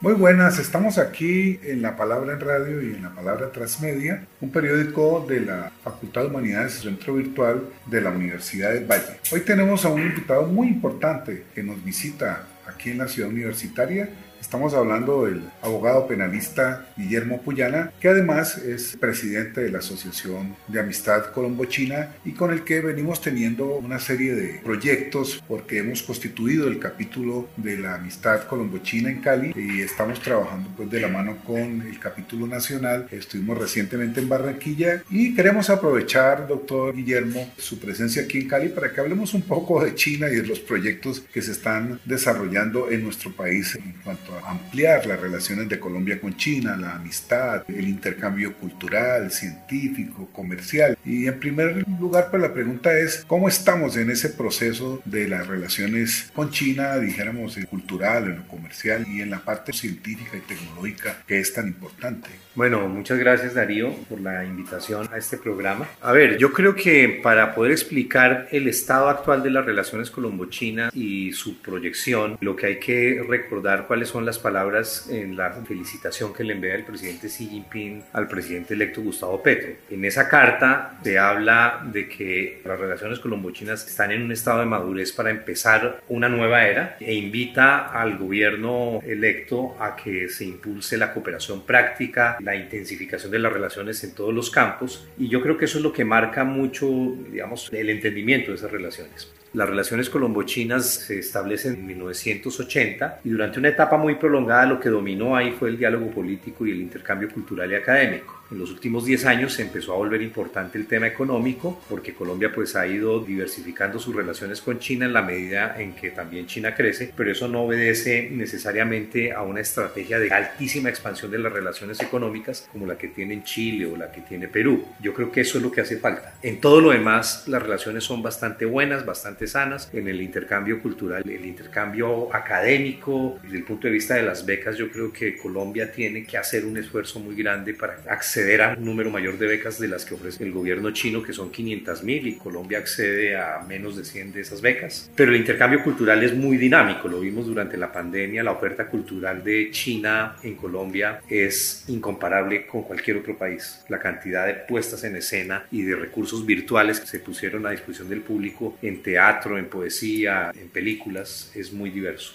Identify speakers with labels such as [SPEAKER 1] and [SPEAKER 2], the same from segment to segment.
[SPEAKER 1] Muy buenas, estamos aquí en La Palabra en Radio y en La Palabra Transmedia, un periódico de la Facultad de Humanidades y Centro Virtual de la Universidad del Valle. Hoy tenemos a un invitado muy importante que nos visita aquí en la ciudad universitaria Estamos hablando del abogado penalista Guillermo Puyana, que además es presidente de la Asociación de Amistad Colombo-China y con el que venimos teniendo una serie de proyectos porque hemos constituido el capítulo de la Amistad Colombo-China en Cali y estamos trabajando pues de la mano con el capítulo nacional. Estuvimos recientemente en Barranquilla y queremos aprovechar, doctor Guillermo, su presencia aquí en Cali para que hablemos un poco de China y de los proyectos que se están desarrollando en nuestro país en cuanto ampliar las relaciones de Colombia con China, la amistad, el intercambio cultural, científico, comercial. Y en primer lugar, pues la pregunta es, ¿cómo estamos en ese proceso de las relaciones con China, dijéramos, en cultural, en lo comercial y en la parte científica y tecnológica que es tan importante?
[SPEAKER 2] Bueno, muchas gracias Darío por la invitación a este programa. A ver, yo creo que para poder explicar el estado actual de las relaciones colombo-china y su proyección, lo que hay que recordar cuáles son las palabras en la felicitación que le envía el presidente Xi Jinping al presidente electo Gustavo Petro. En esa carta se habla de que las relaciones colombo-chinas están en un estado de madurez para empezar una nueva era e invita al gobierno electo a que se impulse la cooperación práctica, la intensificación de las relaciones en todos los campos y yo creo que eso es lo que marca mucho, digamos, el entendimiento de esas relaciones. Las relaciones colombo-chinas se establecen en 1980 y durante una etapa muy prolongada lo que dominó ahí fue el diálogo político y el intercambio cultural y académico. En los últimos 10 años se empezó a volver importante el tema económico porque Colombia pues ha ido diversificando sus relaciones con China en la medida en que también China crece, pero eso no obedece necesariamente a una estrategia de altísima expansión de las relaciones económicas como la que tiene Chile o la que tiene Perú. Yo creo que eso es lo que hace falta. En todo lo demás las relaciones son bastante buenas, bastante sanas. En el intercambio cultural, el intercambio académico, desde el punto de vista de las becas, yo creo que Colombia tiene que hacer un esfuerzo muy grande para acceder acceder a un número mayor de becas de las que ofrece el gobierno chino, que son 500 mil, y Colombia accede a menos de 100 de esas becas. Pero el intercambio cultural es muy dinámico, lo vimos durante la pandemia, la oferta cultural de China en Colombia es incomparable con cualquier otro país. La cantidad de puestas en escena y de recursos virtuales que se pusieron a disposición del público en teatro, en poesía, en películas, es muy diverso.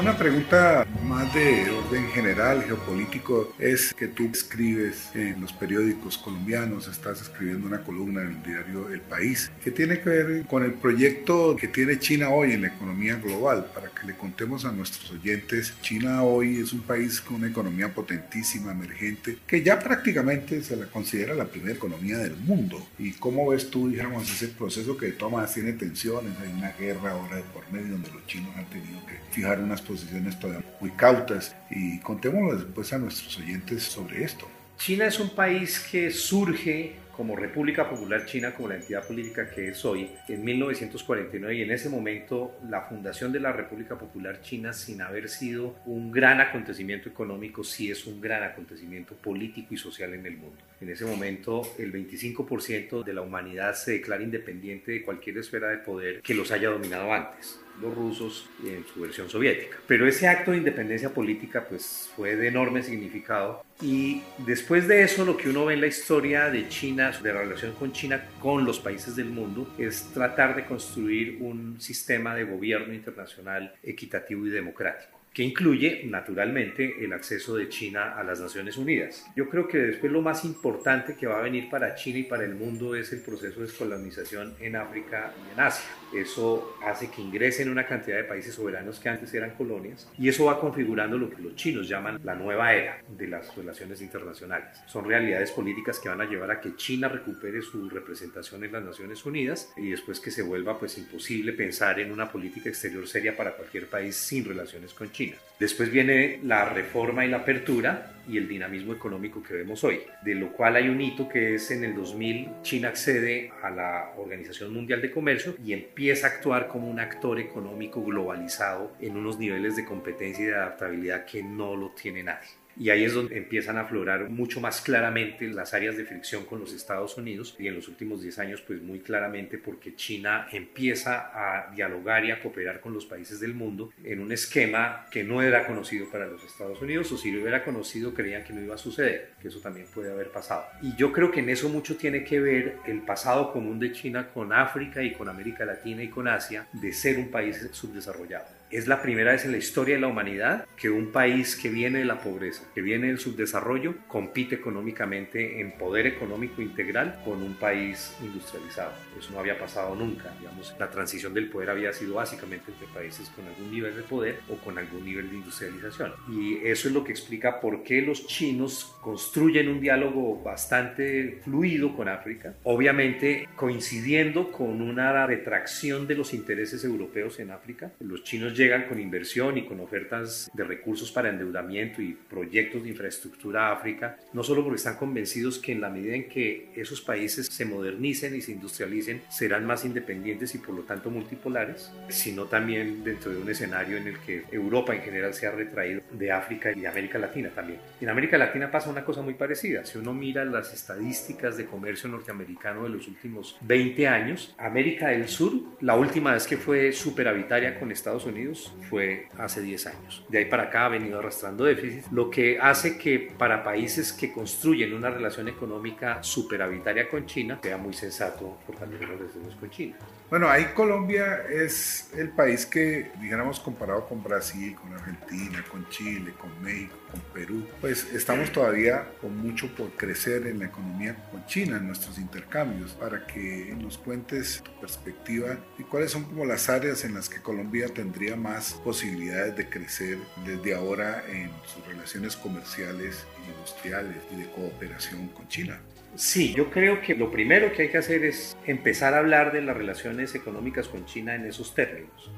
[SPEAKER 1] Una pregunta más de orden general, geopolítico, es que tú escribes en los periódicos colombianos, estás escribiendo una columna en el diario El País, que tiene que ver con el proyecto que tiene China hoy en la economía global. Para que le contemos a nuestros oyentes, China hoy es un país con una economía potentísima, emergente, que ya prácticamente se la considera la primera economía del mundo. ¿Y cómo ves tú, digamos, ese proceso que maneras tiene tensiones? Hay una guerra ahora de por medio donde los chinos han tenido que fijar unas posiciones todavía muy cautas y contémoslo después a nuestros oyentes sobre esto.
[SPEAKER 2] China es un país que surge como República Popular China, como la entidad política que es hoy, en 1949 y en ese momento la fundación de la República Popular China, sin haber sido un gran acontecimiento económico, sí es un gran acontecimiento político y social en el mundo. En ese momento el 25% de la humanidad se declara independiente de cualquier esfera de poder que los haya dominado antes. Los rusos en su versión soviética. Pero ese acto de independencia política pues fue de enorme significado y después de eso lo que uno ve en la historia de China, de la relación con China con los países del mundo, es tratar de construir un sistema de gobierno internacional equitativo y democrático que incluye naturalmente el acceso de China a las Naciones Unidas. Yo creo que después lo más importante que va a venir para China y para el mundo es el proceso de descolonización en África y en Asia. Eso hace que ingresen una cantidad de países soberanos que antes eran colonias y eso va configurando lo que los chinos llaman la nueva era de las relaciones internacionales. Son realidades políticas que van a llevar a que China recupere su representación en las Naciones Unidas y después que se vuelva pues imposible pensar en una política exterior seria para cualquier país sin relaciones con China. Después viene la reforma y la apertura y el dinamismo económico que vemos hoy, de lo cual hay un hito que es en el 2000 China accede a la Organización Mundial de Comercio y empieza a actuar como un actor económico globalizado en unos niveles de competencia y de adaptabilidad que no lo tiene nadie. Y ahí es donde empiezan a aflorar mucho más claramente las áreas de fricción con los Estados Unidos y en los últimos 10 años pues muy claramente porque China empieza a dialogar y a cooperar con los países del mundo en un esquema que no era conocido para los Estados Unidos o si lo hubiera conocido creían que no iba a suceder, que eso también puede haber pasado. Y yo creo que en eso mucho tiene que ver el pasado común de China con África y con América Latina y con Asia de ser un país subdesarrollado. Es la primera vez en la historia de la humanidad que un país que viene de la pobreza, que viene del subdesarrollo, compite económicamente en poder económico integral con un país industrializado. Eso no había pasado nunca. Digamos, la transición del poder había sido básicamente entre países con algún nivel de poder o con algún nivel de industrialización. Y eso es lo que explica por qué los chinos construyen un diálogo bastante fluido con África, obviamente coincidiendo con una retracción de los intereses europeos en África. Los chinos llegan con inversión y con ofertas de recursos para endeudamiento y proyectos de infraestructura a África, no solo porque están convencidos que en la medida en que esos países se modernicen y se industrialicen, serán más independientes y por lo tanto multipolares, sino también dentro de un escenario en el que Europa en general se ha retraído de África y de América Latina también. En América Latina pasa una cosa muy parecida. Si uno mira las estadísticas de comercio norteamericano de los últimos 20 años, América del Sur, la última vez que fue superavitaria con Estados Unidos, fue hace 10 años. De ahí para acá ha venido arrastrando déficit, lo que hace que para países que construyen una relación económica superavitaria con China sea muy sensato fortalecer las relaciones con China.
[SPEAKER 1] Bueno, ahí Colombia es el país que, dijéramos, comparado con Brasil, con Argentina, con Chile, con México, con Perú, pues estamos todavía con mucho por crecer en la economía con China, en nuestros intercambios, para que nos cuentes tu perspectiva y cuáles son como las áreas en las que Colombia tendría más posibilidades de crecer desde ahora en sus relaciones comerciales, industriales y de cooperación con China.
[SPEAKER 2] Sí, yo creo que lo primero que hay que hacer es empezar a hablar de las relaciones económicas con China en esos términos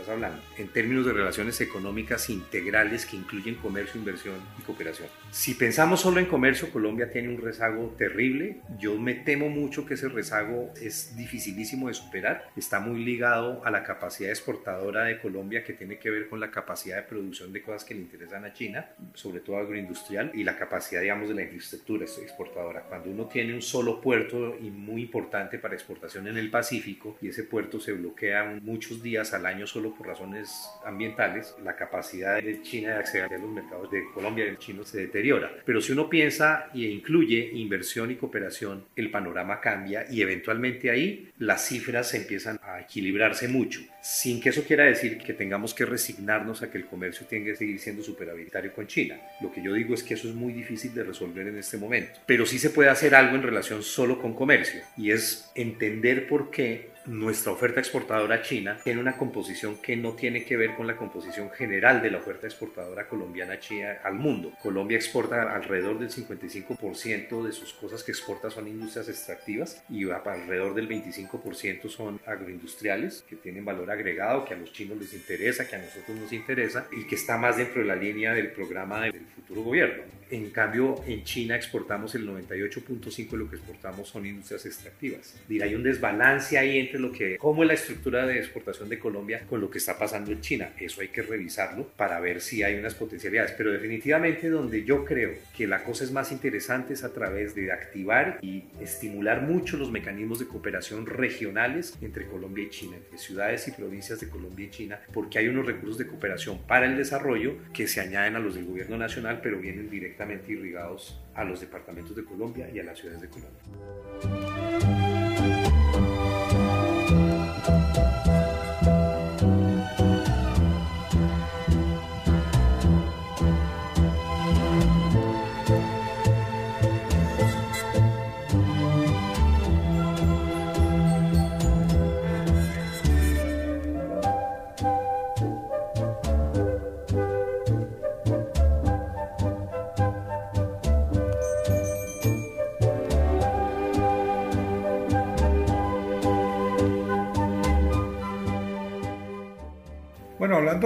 [SPEAKER 2] estás hablando, en términos de relaciones económicas integrales que incluyen comercio, inversión y cooperación. Si pensamos solo en comercio, Colombia tiene un rezago terrible. Yo me temo mucho que ese rezago es dificilísimo de superar. Está muy ligado a la capacidad exportadora de Colombia que tiene que ver con la capacidad de producción de cosas que le interesan a China, sobre todo agroindustrial, y la capacidad, digamos, de la infraestructura exportadora. Cuando uno tiene un solo puerto y muy importante para exportación en el Pacífico y ese puerto se bloquea muchos días al año solo por razones ambientales, la capacidad de China de acceder a los mercados de Colombia y el chino se deteriora. Pero si uno piensa e incluye inversión y cooperación, el panorama cambia y eventualmente ahí las cifras se empiezan a equilibrarse mucho, sin que eso quiera decir que tengamos que resignarnos a que el comercio tenga que seguir siendo superavitario con China. Lo que yo digo es que eso es muy difícil de resolver en este momento, pero sí se puede hacer algo en relación solo con comercio y es entender por qué nuestra oferta exportadora china tiene una composición que no tiene que ver con la composición general de la oferta exportadora colombiana china al mundo. Colombia exporta alrededor del 55% de sus cosas que exporta son industrias extractivas y alrededor del 25% son agroindustriales que tienen valor agregado, que a los chinos les interesa, que a nosotros nos interesa y que está más dentro de la línea del programa del futuro gobierno. En cambio, en China exportamos el 98.5% de lo que exportamos son industrias extractivas. hay un desbalance ahí entre lo que, cómo es la estructura de exportación de Colombia con lo que está pasando en China. Eso hay que revisarlo para ver si hay unas potencialidades. Pero definitivamente donde yo creo que la cosa es más interesante es a través de activar y estimular mucho los mecanismos de cooperación regionales entre Colombia y China, entre ciudades y provincias de Colombia y China, porque hay unos recursos de cooperación para el desarrollo que se añaden a los del gobierno nacional, pero vienen directamente irrigados a los departamentos de Colombia y a las ciudades de Colombia.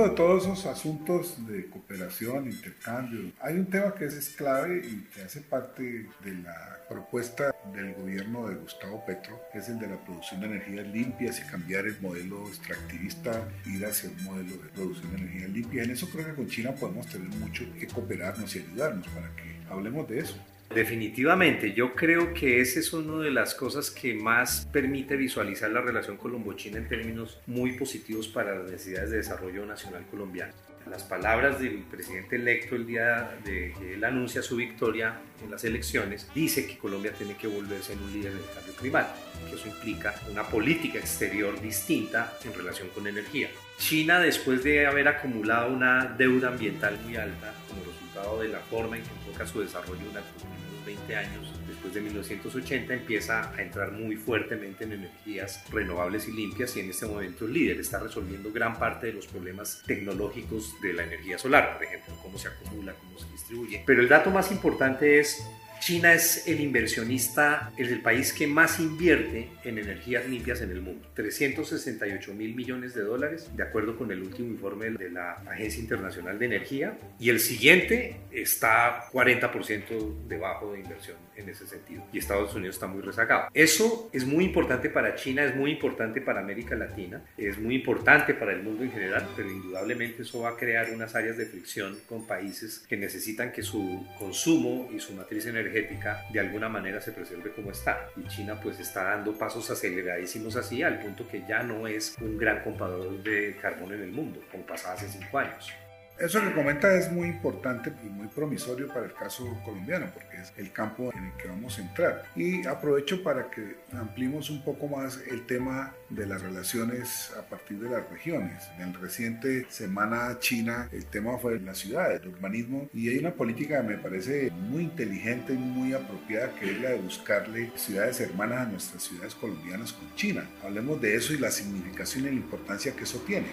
[SPEAKER 1] De todos esos asuntos de cooperación, intercambio, hay un tema que es clave y que hace parte de la propuesta del gobierno de Gustavo Petro, que es el de la producción de energías limpias y cambiar el modelo extractivista, ir hacia un modelo de producción de energías limpias. En eso creo que con China podemos tener mucho que cooperarnos y ayudarnos para que hablemos de eso.
[SPEAKER 2] Definitivamente, yo creo que esa es una de las cosas que más permite visualizar la relación colombo-china en términos muy positivos para las necesidades de desarrollo nacional colombiano. Las palabras del presidente electo el día de que él anuncia su victoria en las elecciones, dice que Colombia tiene que volverse en un líder del cambio climático, que eso implica una política exterior distinta en relación con energía. China, después de haber acumulado una deuda ambiental muy alta como resultado de la forma en que enfoca su desarrollo en 20 años, después de 1980, empieza a entrar muy fuertemente en energías renovables y limpias y en este momento es líder, está resolviendo gran parte de los problemas tecnológicos de la energía solar, por ejemplo, cómo se acumula, cómo se distribuye. Pero el dato más importante es China es el inversionista, es el país que más invierte en energías limpias en el mundo. 368 mil millones de dólares, de acuerdo con el último informe de la Agencia Internacional de Energía. Y el siguiente está 40% debajo de inversión en ese sentido. Y Estados Unidos está muy rezagado. Eso es muy importante para China, es muy importante para América Latina, es muy importante para el mundo en general, pero indudablemente eso va a crear unas áreas de fricción con países que necesitan que su consumo y su matriz energética de alguna manera se preserve como está. Y China pues está dando pasos aceleradísimos así al punto que ya no es un gran comprador de carbón en el mundo, como pasaba hace cinco años.
[SPEAKER 1] Eso que comenta es muy importante y muy promisorio para el caso colombiano, porque es el campo en el que vamos a entrar. Y aprovecho para que ampliemos un poco más el tema de las relaciones a partir de las regiones. En la reciente Semana China el tema fue la ciudad, el urbanismo, y hay una política que me parece muy inteligente y muy apropiada, que es la de buscarle ciudades hermanas a nuestras ciudades colombianas con China. Hablemos de eso y la significación y la importancia que eso tiene.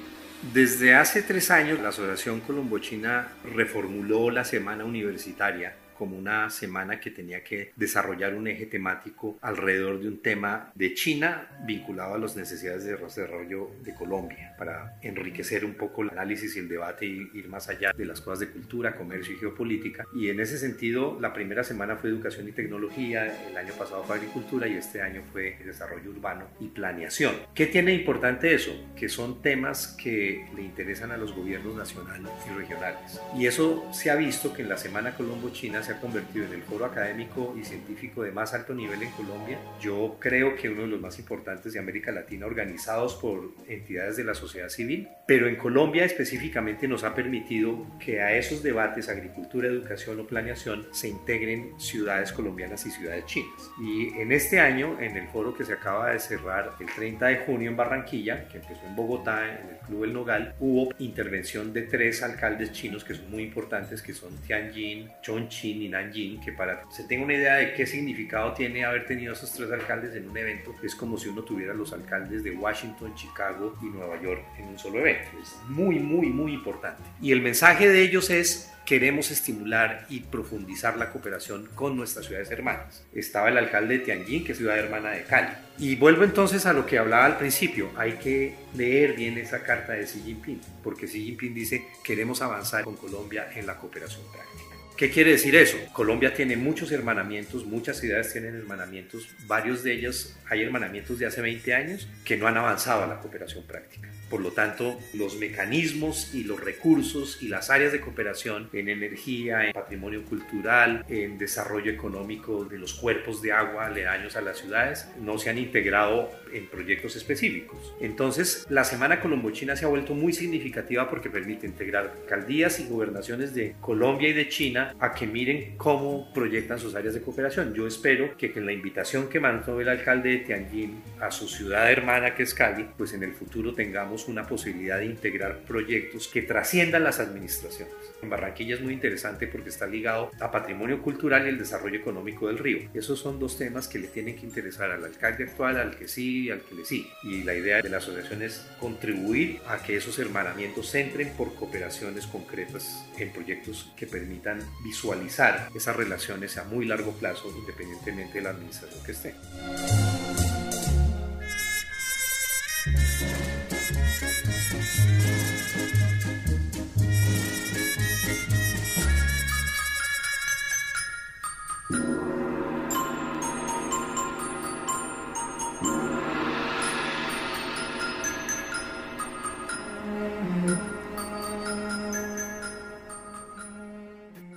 [SPEAKER 2] Desde hace tres años, la Asociación Colombo-China reformuló la semana universitaria como una semana que tenía que desarrollar un eje temático alrededor de un tema de China vinculado a las necesidades de desarrollo de Colombia, para enriquecer un poco el análisis y el debate y ir más allá de las cosas de cultura, comercio y geopolítica. Y en ese sentido, la primera semana fue educación y tecnología, el año pasado fue agricultura y este año fue desarrollo urbano y planeación. ¿Qué tiene importante eso? Que son temas que le interesan a los gobiernos nacionales y regionales. Y eso se ha visto que en la Semana Colombo-China se ha convertido en el foro académico y científico de más alto nivel en Colombia. Yo creo que uno de los más importantes de América Latina, organizados por entidades de la sociedad civil, pero en Colombia específicamente nos ha permitido que a esos debates, agricultura, educación o planeación, se integren ciudades colombianas y ciudades chinas. Y en este año, en el foro que se acaba de cerrar el 30 de junio en Barranquilla, que empezó en Bogotá, en el Club El Nogal, hubo intervención de tres alcaldes chinos que son muy importantes, que son Tianjin, Chongqing y Nanjing, que para que se tenga una idea de qué significado tiene haber tenido esos tres alcaldes en un evento, es como si uno tuviera los alcaldes de Washington, Chicago y Nueva York en un solo evento. Es muy, muy, muy importante. Y el mensaje de ellos es queremos estimular y profundizar la cooperación con nuestras ciudades hermanas. Estaba el alcalde de Tianjin, que es ciudad hermana de Cali. Y vuelvo entonces a lo que hablaba al principio, hay que leer bien esa carta de Xi Jinping, porque Xi Jinping dice, queremos avanzar con Colombia en la cooperación práctica. ¿Qué quiere decir eso? Colombia tiene muchos hermanamientos, muchas ciudades tienen hermanamientos, varios de ellos hay hermanamientos de hace 20 años que no han avanzado a la cooperación práctica. Por lo tanto, los mecanismos y los recursos y las áreas de cooperación en energía, en patrimonio cultural, en desarrollo económico de los cuerpos de agua aledaños a las ciudades, no se han integrado en proyectos específicos. Entonces, la Semana Colombochina se ha vuelto muy significativa porque permite integrar alcaldías y gobernaciones de Colombia y de China a que miren cómo proyectan sus áreas de cooperación. Yo espero que con la invitación que mandó el alcalde de Tianjin a su ciudad hermana que es Cali, pues en el futuro tengamos una posibilidad de integrar proyectos que trasciendan las administraciones. En Barranquilla es muy interesante porque está ligado a patrimonio cultural y el desarrollo económico del río. Esos son dos temas que le tienen que interesar al alcalde actual, al que sí y al que le sí. Y la idea de la asociación es contribuir a que esos hermanamientos entren por cooperaciones concretas en proyectos que permitan visualizar esas relaciones a muy largo plazo independientemente de la administración que esté.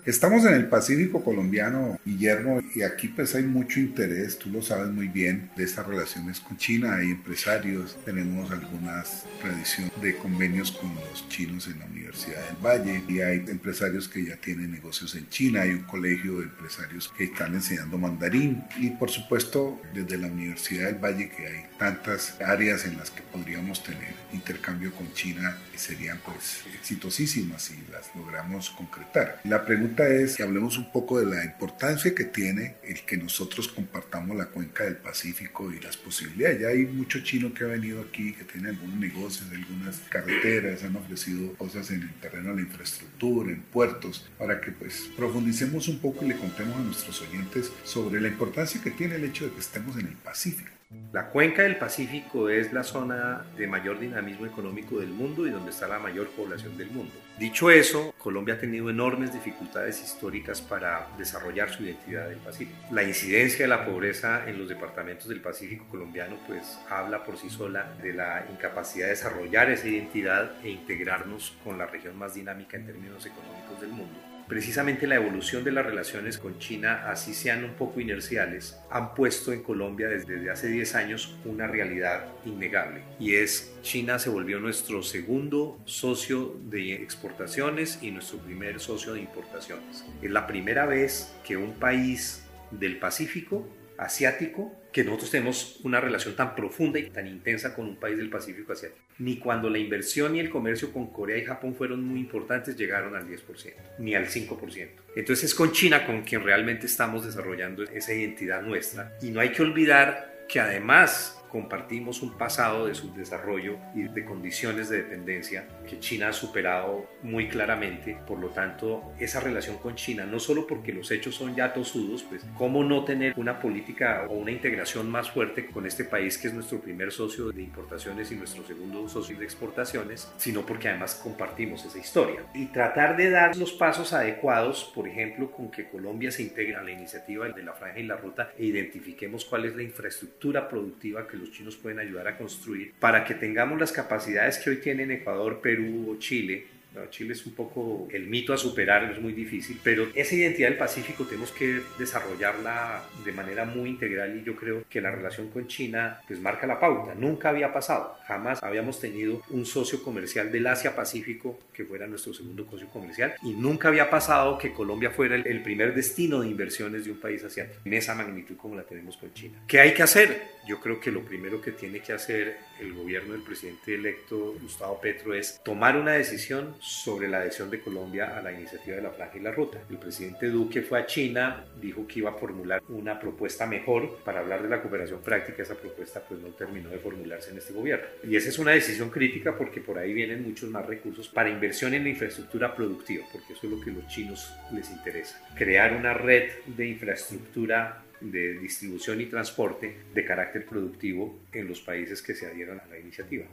[SPEAKER 1] Estamos en el Pacífico colombiano, Guillermo, y aquí pues hay mucho interés, tú lo sabes muy bien, de estas relaciones con China. Hay empresarios, tenemos algunas tradiciones de convenios con los chinos en la Universidad del Valle y hay empresarios que ya tienen negocios en China, hay un colegio de empresarios que están enseñando mandarín y por supuesto desde la Universidad del Valle que hay tantas áreas en las que podríamos tener intercambio con China serían pues exitosísimas si las logramos concretar. La pregunta es que hablemos un poco de la importancia que tiene el que nosotros compartamos la cuenca del Pacífico y las posibilidades. Ya hay mucho chino que ha venido aquí, que tiene algunos negocios, algunas carreteras, han ofrecido cosas en el terreno de la infraestructura, en puertos, para que pues profundicemos un poco y le contemos a nuestros oyentes sobre la importancia que tiene el hecho de que estemos en el Pacífico.
[SPEAKER 2] La cuenca del Pacífico es la zona de mayor dinamismo económico del mundo y donde está la mayor población del mundo. Dicho eso, Colombia ha tenido enormes dificultades históricas para desarrollar su identidad del Pacífico. La incidencia de la pobreza en los departamentos del Pacífico colombiano pues habla por sí sola de la incapacidad de desarrollar esa identidad e integrarnos con la región más dinámica en términos económicos del mundo precisamente la evolución de las relaciones con China, así sean un poco inerciales, han puesto en Colombia desde hace 10 años una realidad innegable. Y es China se volvió nuestro segundo socio de exportaciones y nuestro primer socio de importaciones. Es la primera vez que un país del Pacífico asiático que nosotros tenemos una relación tan profunda y tan intensa con un país del Pacífico asiático. Ni cuando la inversión y el comercio con Corea y Japón fueron muy importantes llegaron al 10%, ni al 5%. Entonces es con China con quien realmente estamos desarrollando esa identidad nuestra. Y no hay que olvidar que además compartimos un pasado de subdesarrollo y de condiciones de dependencia que China ha superado muy claramente. Por lo tanto, esa relación con China, no solo porque los hechos son ya tosudos, pues cómo no tener una política o una integración más fuerte con este país que es nuestro primer socio de importaciones y nuestro segundo socio de exportaciones, sino porque además compartimos esa historia. Y tratar de dar los pasos adecuados, por ejemplo, con que Colombia se integre a la iniciativa de la franja y la ruta e identifiquemos cuál es la infraestructura productiva que los chinos pueden ayudar a construir para que tengamos las capacidades que hoy tienen Ecuador, Perú o Chile Chile es un poco el mito a superar, es muy difícil, pero esa identidad del Pacífico tenemos que desarrollarla de manera muy integral y yo creo que la relación con China pues marca la pauta. Nunca había pasado, jamás habíamos tenido un socio comercial del Asia-Pacífico que fuera nuestro segundo socio comercial y nunca había pasado que Colombia fuera el, primer destino de inversiones de un país asiático en esa magnitud como la tenemos con China. ¿Qué hay que hacer? Yo creo que lo primero que tiene que hacer el gobierno del presidente electo Gustavo Petro es tomar una decisión sobre la adhesión de Colombia a la iniciativa de la Franja y la Ruta. El presidente Duque fue a China, dijo que iba a formular una propuesta mejor para hablar de la cooperación práctica. Esa propuesta pues no terminó de formularse en este gobierno. Y esa es una decisión crítica porque por ahí vienen muchos más recursos para inversión en la infraestructura productiva, porque eso es lo que a los chinos les interesa. Crear una red de infraestructura de distribución y transporte de carácter productivo en los países que se adhieran a la iniciativa.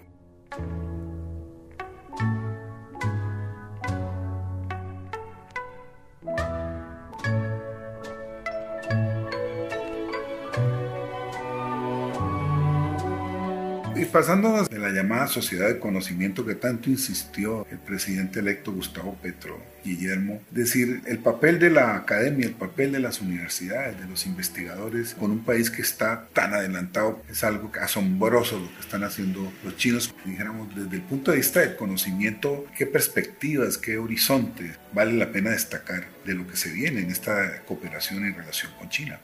[SPEAKER 1] Pasándonos de la llamada sociedad de conocimiento que tanto insistió el presidente electo Gustavo Petro, Guillermo, decir el papel de la academia, el papel de las universidades, de los investigadores con un país que está tan adelantado, es algo asombroso lo que están haciendo los chinos, dijéramos, desde el punto de vista del conocimiento, qué perspectivas, qué horizontes vale la pena destacar de lo que se viene en esta cooperación en relación con China.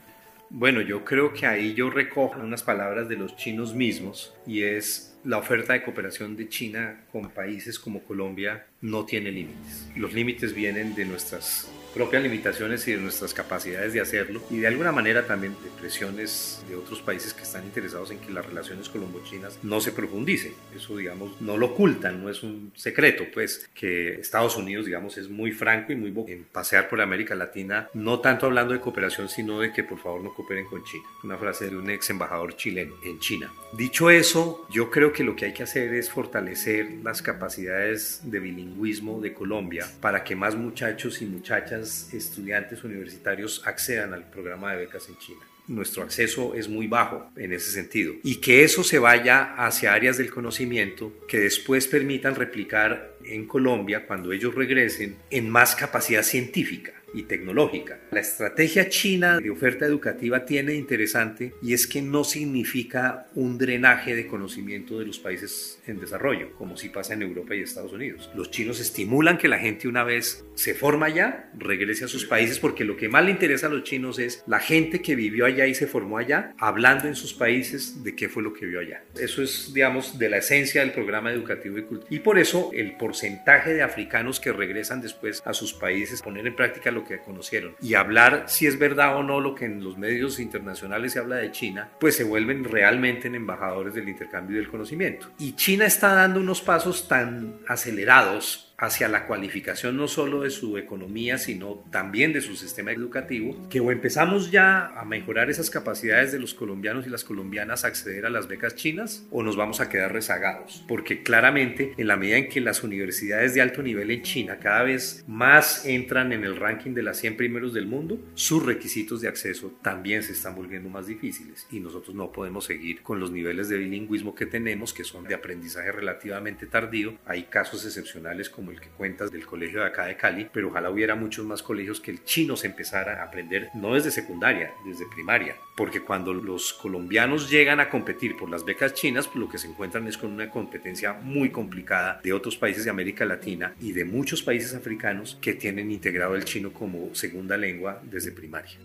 [SPEAKER 2] Bueno, yo creo que ahí yo recojo unas palabras de los chinos mismos y es la oferta de cooperación de China con países como Colombia no tiene límites. Los límites vienen de nuestras propias limitaciones y de nuestras capacidades de hacerlo y de alguna manera también de presiones de otros países que están interesados en que las relaciones colombo-chinas no se profundicen. Eso, digamos, no lo ocultan, no es un secreto, pues que Estados Unidos, digamos, es muy franco y muy en pasear por América Latina, no tanto hablando de cooperación, sino de que por favor no cooperen con China. Una frase de un ex embajador chileno en China. Dicho eso, yo creo que lo que hay que hacer es fortalecer las capacidades de bilingüismo de Colombia para que más muchachos y muchachas estudiantes universitarios accedan al programa de becas en China. Nuestro acceso es muy bajo en ese sentido. Y que eso se vaya hacia áreas del conocimiento que después permitan replicar en Colombia cuando ellos regresen en más capacidad científica y tecnológica. La estrategia china de oferta educativa tiene interesante y es que no significa un drenaje de conocimiento de los países en desarrollo, como si pasa en Europa y Estados Unidos. Los chinos estimulan que la gente una vez se forma allá, regrese a sus países, porque lo que más le interesa a los chinos es la gente que vivió allá y se formó allá, hablando en sus países de qué fue lo que vio allá. Eso es, digamos, de la esencia del programa educativo y cultural. Y por eso el porcentaje de africanos que regresan después a sus países, poner en práctica lo que conocieron y hablar si es verdad o no lo que en los medios internacionales se habla de China, pues se vuelven realmente en embajadores del intercambio y del conocimiento. Y China está dando unos pasos tan acelerados hacia la cualificación no solo de su economía, sino también de su sistema educativo, que o empezamos ya a mejorar esas capacidades de los colombianos y las colombianas a acceder a las becas chinas, o nos vamos a quedar rezagados, porque claramente en la medida en que las universidades de alto nivel en China cada vez más entran en el ranking de las 100 primeros del mundo, sus requisitos de acceso también se están volviendo más difíciles y nosotros no podemos seguir con los niveles de bilingüismo que tenemos, que son de aprendizaje relativamente tardío. Hay casos excepcionales como el que cuentas del colegio de acá de Cali, pero ojalá hubiera muchos más colegios que el chino se empezara a aprender no desde secundaria, desde primaria, porque cuando los colombianos llegan a competir por las becas chinas, pues lo que se encuentran es con una competencia muy complicada de otros países de América Latina y de muchos países africanos que tienen integrado el chino como segunda lengua desde primaria.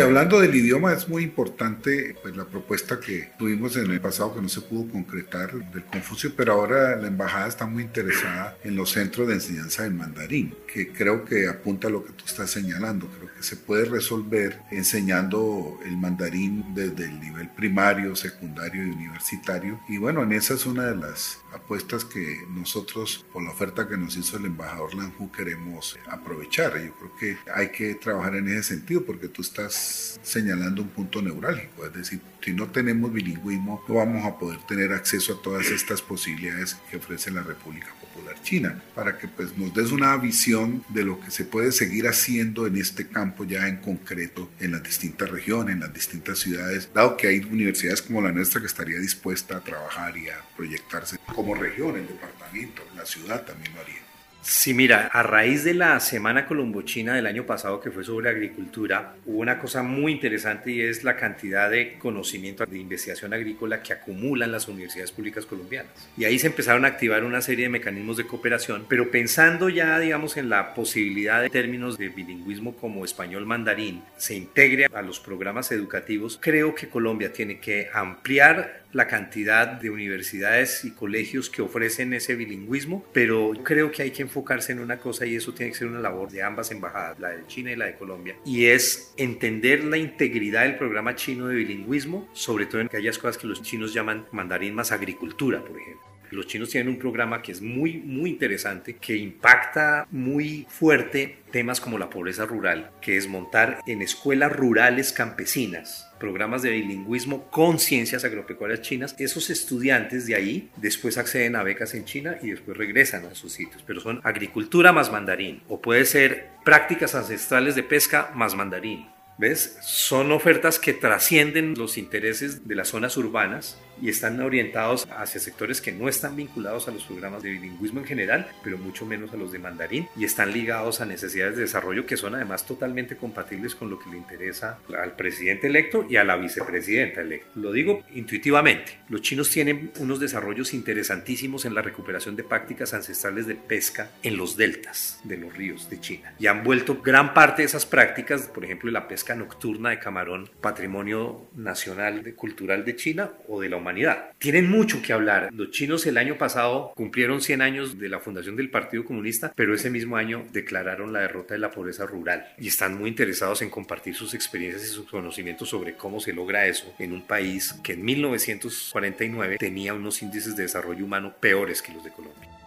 [SPEAKER 1] Hablando del idioma, es muy importante pues, la propuesta que tuvimos en el pasado que no se pudo concretar del Confucio, pero ahora la embajada está muy interesada en los centros de enseñanza del mandarín, que creo que apunta a lo que tú estás señalando. Creo que se puede resolver enseñando el mandarín desde el nivel primario, secundario y universitario. Y bueno, en esa es una de las apuestas que nosotros, por la oferta que nos hizo el embajador Lanju, queremos aprovechar. Yo creo que hay que trabajar en ese sentido porque tú estás señalando un punto neurálgico, es decir, si no tenemos bilingüismo no vamos a poder tener acceso a todas estas posibilidades que ofrece la República Popular China, para que pues nos des una visión de lo que se puede seguir haciendo en este campo ya en concreto en las distintas regiones, en las distintas ciudades, dado que hay universidades como la nuestra que estaría dispuesta a trabajar y a proyectarse como región, el departamento, la ciudad también lo haría.
[SPEAKER 2] Sí, mira, a raíz de la Semana Colombochina del año pasado que fue sobre agricultura, hubo una cosa muy interesante y es la cantidad de conocimiento de investigación agrícola que acumulan las universidades públicas colombianas. Y ahí se empezaron a activar una serie de mecanismos de cooperación, pero pensando ya, digamos, en la posibilidad de términos de bilingüismo como español mandarín se integre a los programas educativos, creo que Colombia tiene que ampliar la cantidad de universidades y colegios que ofrecen ese bilingüismo, pero creo que hay que enfocarse en una cosa y eso tiene que ser una labor de ambas embajadas, la de China y la de Colombia, y es entender la integridad del programa chino de bilingüismo, sobre todo en aquellas cosas que los chinos llaman mandarín más agricultura, por ejemplo. Los chinos tienen un programa que es muy, muy interesante, que impacta muy fuerte temas como la pobreza rural, que es montar en escuelas rurales campesinas programas de bilingüismo con ciencias agropecuarias chinas. Esos estudiantes de ahí después acceden a becas en China y después regresan a sus sitios, pero son agricultura más mandarín o puede ser prácticas ancestrales de pesca más mandarín. ¿Ves? Son ofertas que trascienden los intereses de las zonas urbanas y están orientados hacia sectores que no están vinculados a los programas de bilingüismo en general, pero mucho menos a los de mandarín y están ligados a necesidades de desarrollo que son además totalmente compatibles con lo que le interesa al presidente electo y a la vicepresidenta electa. Lo digo intuitivamente. Los chinos tienen unos desarrollos interesantísimos en la recuperación de prácticas ancestrales de pesca en los deltas de los ríos de China y han vuelto gran parte de esas prácticas, por ejemplo, la pesca nocturna de camarón, patrimonio nacional cultural de China o de la humanidad tienen mucho que hablar. Los chinos el año pasado cumplieron 100 años de la fundación del Partido Comunista, pero ese mismo año declararon la derrota de la pobreza rural y están muy interesados en compartir sus experiencias y sus conocimientos sobre cómo se logra eso en un país que en 1949 tenía unos índices de desarrollo humano peores que los de Colombia.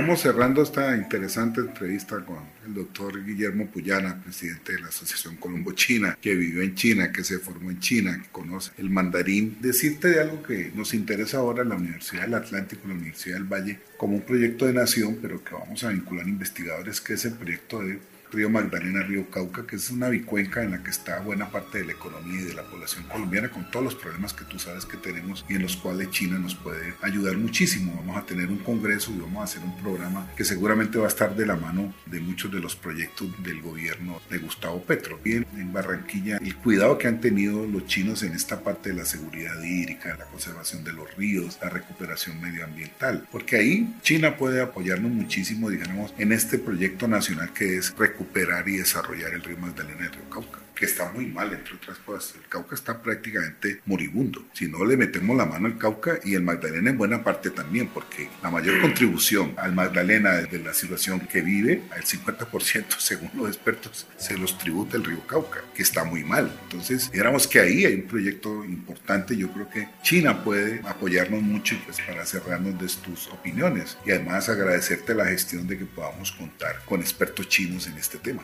[SPEAKER 1] Estamos cerrando esta interesante entrevista con el doctor Guillermo Puyana, presidente de la Asociación Colombo China, que vivió en China, que se formó en China, que conoce el mandarín. Decirte de algo que nos interesa ahora la Universidad del Atlántico, la Universidad del Valle, como un proyecto de nación, pero que vamos a vincular investigadores, que es el proyecto de Río Magdalena, Río Cauca, que es una bicuenca en la que está buena parte de la economía y de la población colombiana, con todos los problemas que tú sabes que tenemos y en los cuales China nos puede ayudar muchísimo. Vamos a tener un congreso y vamos a hacer un programa que seguramente va a estar de la mano de muchos de los proyectos del gobierno de Gustavo Petro. Bien, en Barranquilla, el cuidado que han tenido los chinos en esta parte de la seguridad hídrica, la conservación de los ríos, la recuperación medioambiental, porque ahí China puede apoyarnos muchísimo, digamos, en este proyecto nacional que es recuperar y desarrollar el río Magdalena y el río Cauca que está muy mal, entre otras cosas. El Cauca está prácticamente moribundo. Si no le metemos la mano al Cauca y el Magdalena en buena parte también, porque la mayor contribución al Magdalena de la situación que vive, el 50% según los expertos, se los tributa el río Cauca, que está muy mal. Entonces, éramos que ahí hay un proyecto importante. Yo creo que China puede apoyarnos mucho pues, para cerrarnos de tus opiniones y además agradecerte la gestión de que podamos contar con expertos chinos en este tema.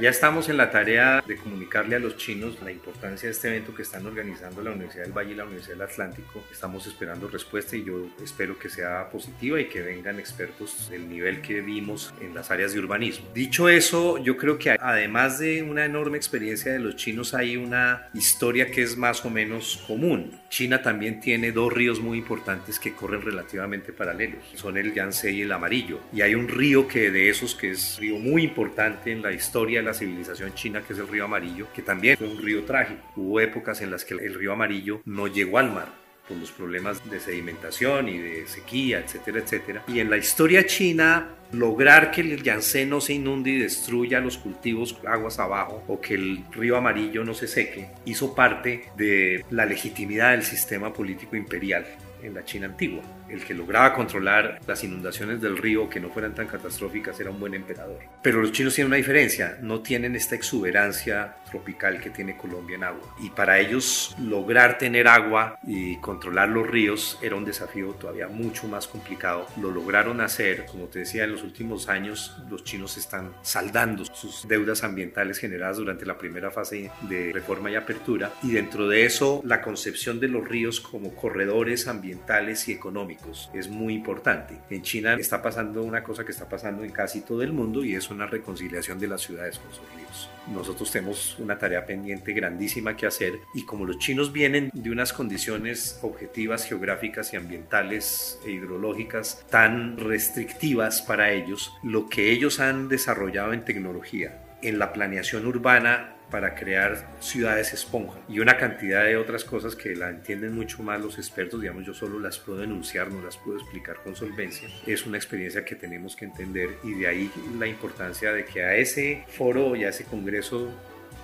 [SPEAKER 2] Ya estamos en la tarea de comunicarle a los chinos la importancia de este evento que están organizando la Universidad del Valle y la Universidad del Atlántico. Estamos esperando respuesta y yo espero que sea positiva y que vengan expertos del nivel que vimos en las áreas de urbanismo. Dicho eso, yo creo que además de una enorme experiencia de los chinos hay una historia que es más o menos común. China también tiene dos ríos muy importantes que corren relativamente paralelos. Son el Yangtze y el Amarillo. Y hay un río que de esos que es río muy importante en la historia la civilización china, que es el río Amarillo, que también fue un río trágico. Hubo épocas en las que el río Amarillo no llegó al mar por los problemas de sedimentación y de sequía, etcétera, etcétera. Y en la historia china lograr que el Yangtze no se inunde y destruya los cultivos aguas abajo o que el río amarillo no se seque, hizo parte de la legitimidad del sistema político imperial en la China antigua. El que lograba controlar las inundaciones del río que no fueran tan catastróficas era un buen emperador. Pero los chinos tienen una diferencia, no tienen esta exuberancia tropical que tiene Colombia en agua. Y para ellos lograr tener agua y controlar los ríos era un desafío todavía mucho más complicado. Lo lograron hacer, como te decía, en los últimos años los chinos están saldando sus deudas ambientales generadas durante la primera fase de reforma y apertura. Y dentro de eso, la concepción de los ríos como corredores ambientales y económicos es muy importante. En China está pasando una cosa que está pasando en casi todo el mundo y es una reconciliación de las ciudades con sus ríos. Nosotros tenemos una tarea pendiente grandísima que hacer y como los chinos vienen de unas condiciones objetivas geográficas y ambientales e hidrológicas tan restrictivas para ellos, lo que ellos han desarrollado en tecnología, en la planeación urbana para crear ciudades esponja y una cantidad de otras cosas que la entienden mucho más los expertos, digamos, yo solo las puedo enunciar, no las puedo explicar con solvencia. Es una experiencia que tenemos que entender y de ahí la importancia de que a ese foro y a ese congreso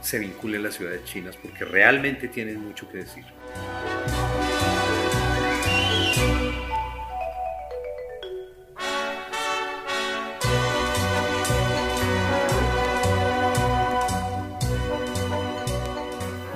[SPEAKER 2] se vinculen las ciudades chinas porque realmente tienen mucho que decir.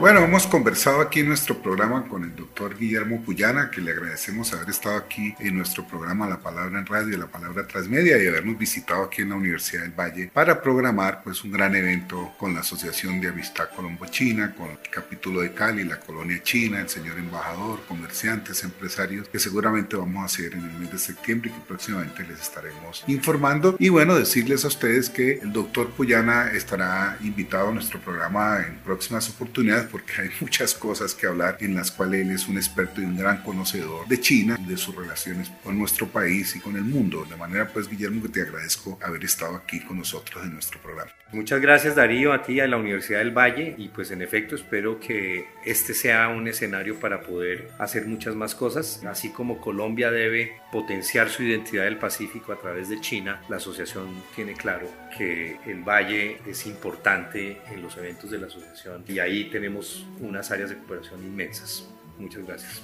[SPEAKER 1] Bueno, hemos conversado aquí en nuestro programa con el doctor Guillermo Puyana, que le agradecemos haber estado aquí en nuestro programa La Palabra en Radio, La Palabra Transmedia y habernos visitado aquí en la Universidad del Valle para programar pues un gran evento con la Asociación de Amistad Colombo-China, con el capítulo de Cali, la colonia china, el señor embajador, comerciantes, empresarios, que seguramente vamos a hacer en el mes de septiembre y que próximamente les estaremos informando. Y bueno, decirles a ustedes que el doctor Puyana estará invitado a nuestro programa en próximas oportunidades porque hay muchas cosas que hablar en las cuales él es un experto y un gran conocedor de China, de sus relaciones con nuestro país y con el mundo. De manera pues, Guillermo, que te agradezco haber estado aquí con nosotros en nuestro programa.
[SPEAKER 2] Muchas gracias Darío, a ti, a la Universidad del Valle y pues en efecto espero que este sea un escenario para poder hacer muchas más cosas, así como Colombia debe potenciar su identidad del Pacífico a través de China, la asociación tiene claro que el Valle es importante en los eventos de la asociación y ahí tenemos unas áreas de cooperación inmensas. Muchas gracias.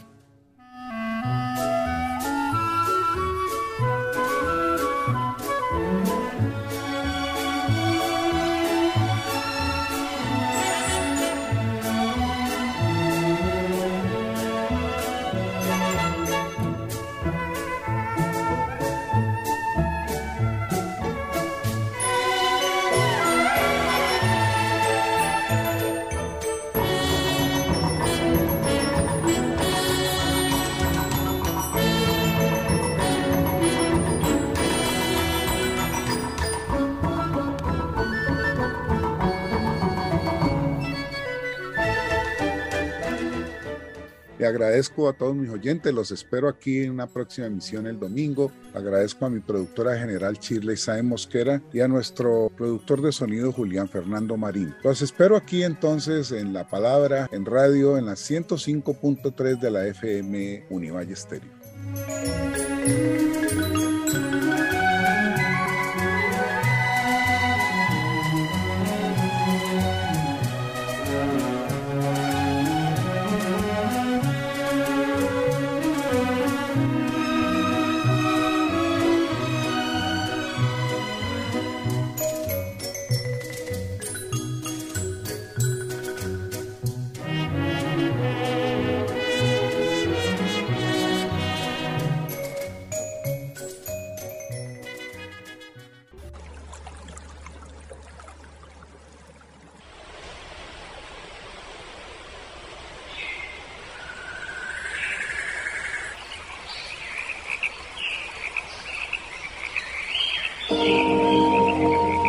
[SPEAKER 1] Agradezco a todos mis oyentes, los espero aquí en una próxima emisión el domingo. Agradezco a mi productora general Shirley Sae Mosquera y a nuestro productor de sonido Julián Fernando Marín. Los espero aquí entonces en La Palabra, en radio, en la 105.3 de la FM Univalle Stereo.